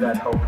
that hope,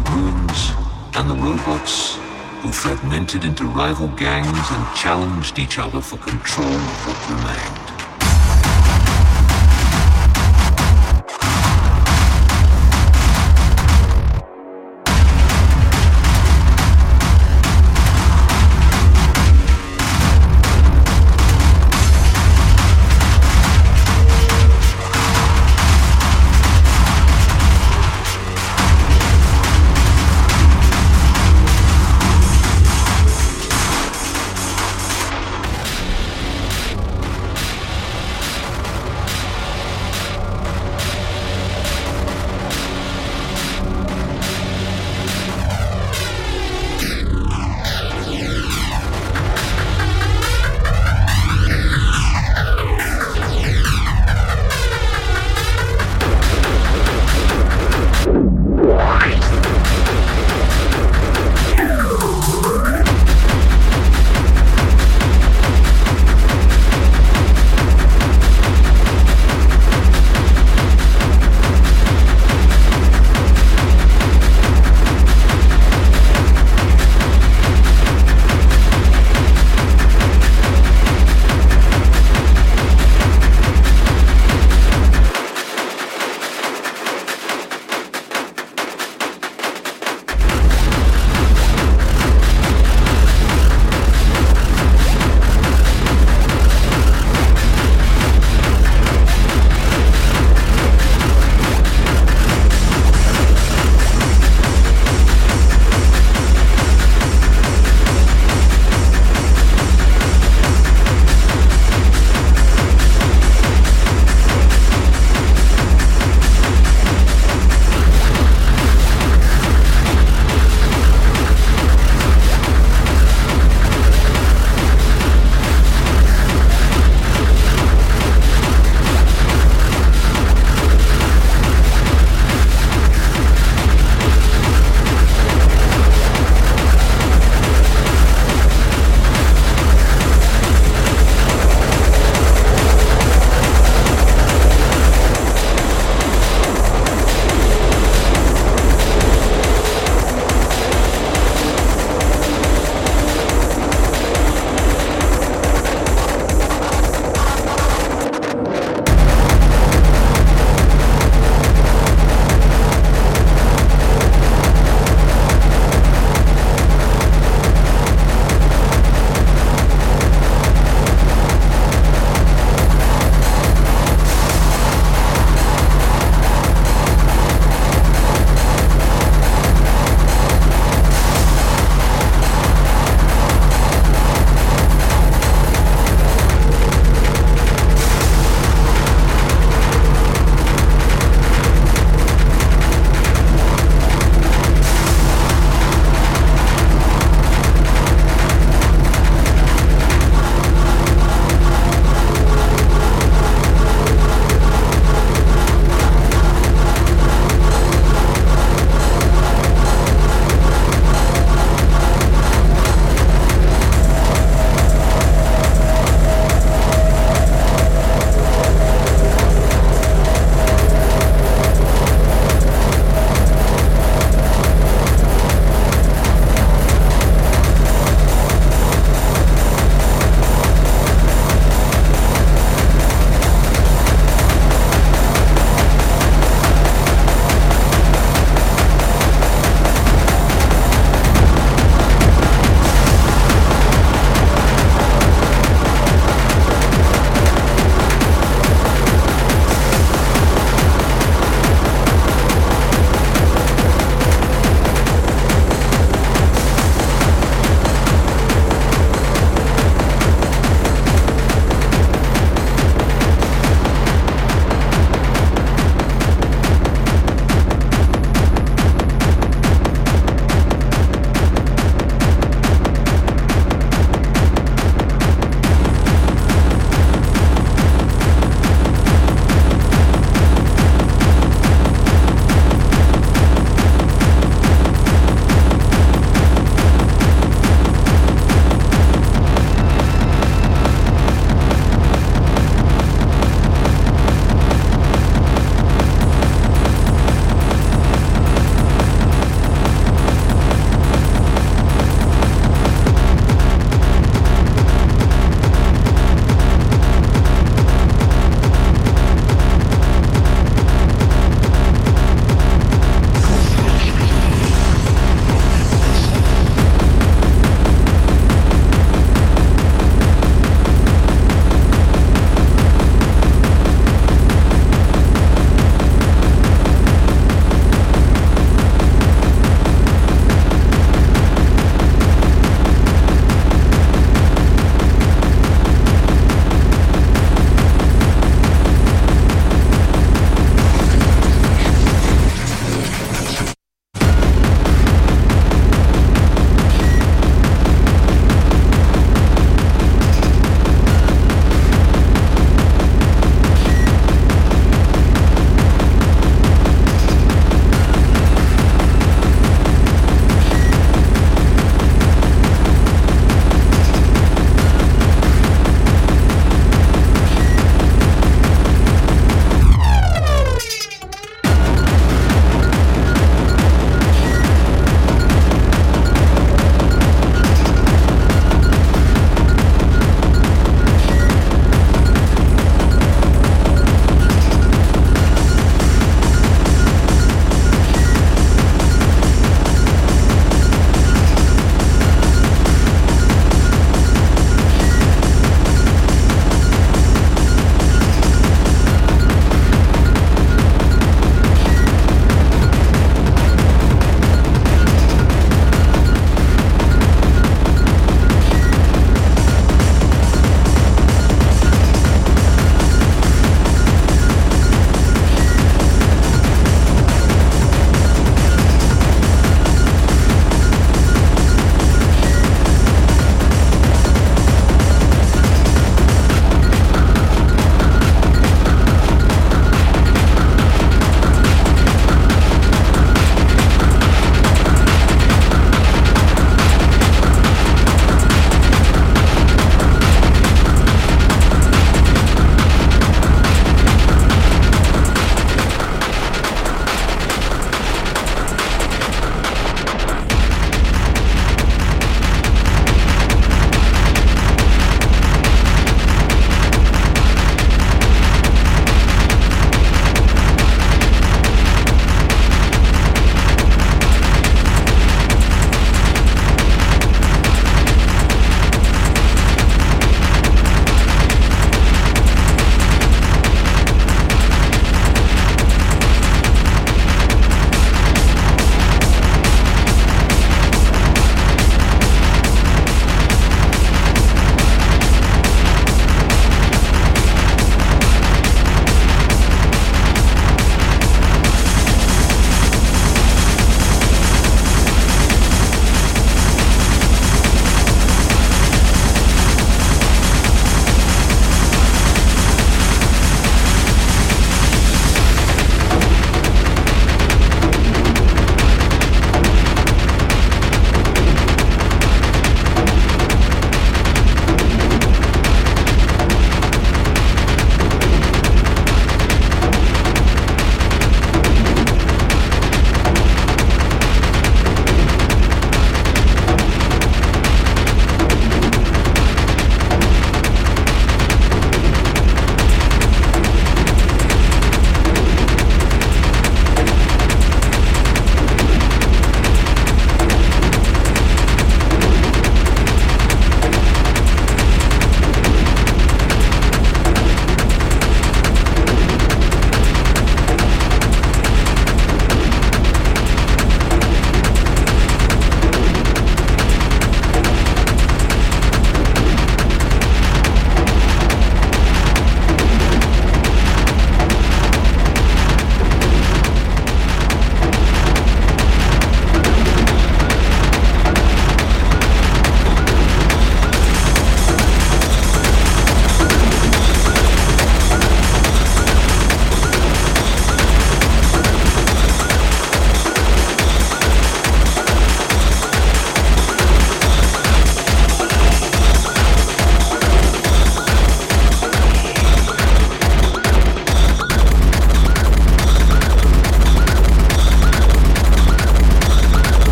goons and the robots who fragmented into rival gangs and challenged each other for control of what remained.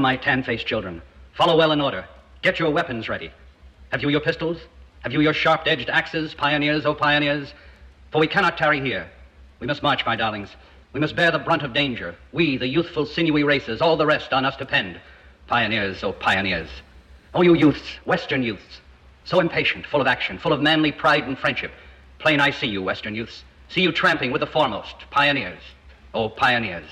My tan-faced children, follow well in order. Get your weapons ready. Have you your pistols? Have you your sharp-edged axes, pioneers, oh pioneers? For we cannot tarry here. We must march, my darlings. We must bear the brunt of danger. We, the youthful, sinewy races, all the rest on us depend. Pioneers, oh pioneers. Oh, you youths, Western youths, so impatient, full of action, full of manly pride and friendship. Plain I see you, Western youths. See you tramping with the foremost, pioneers. Oh, pioneers.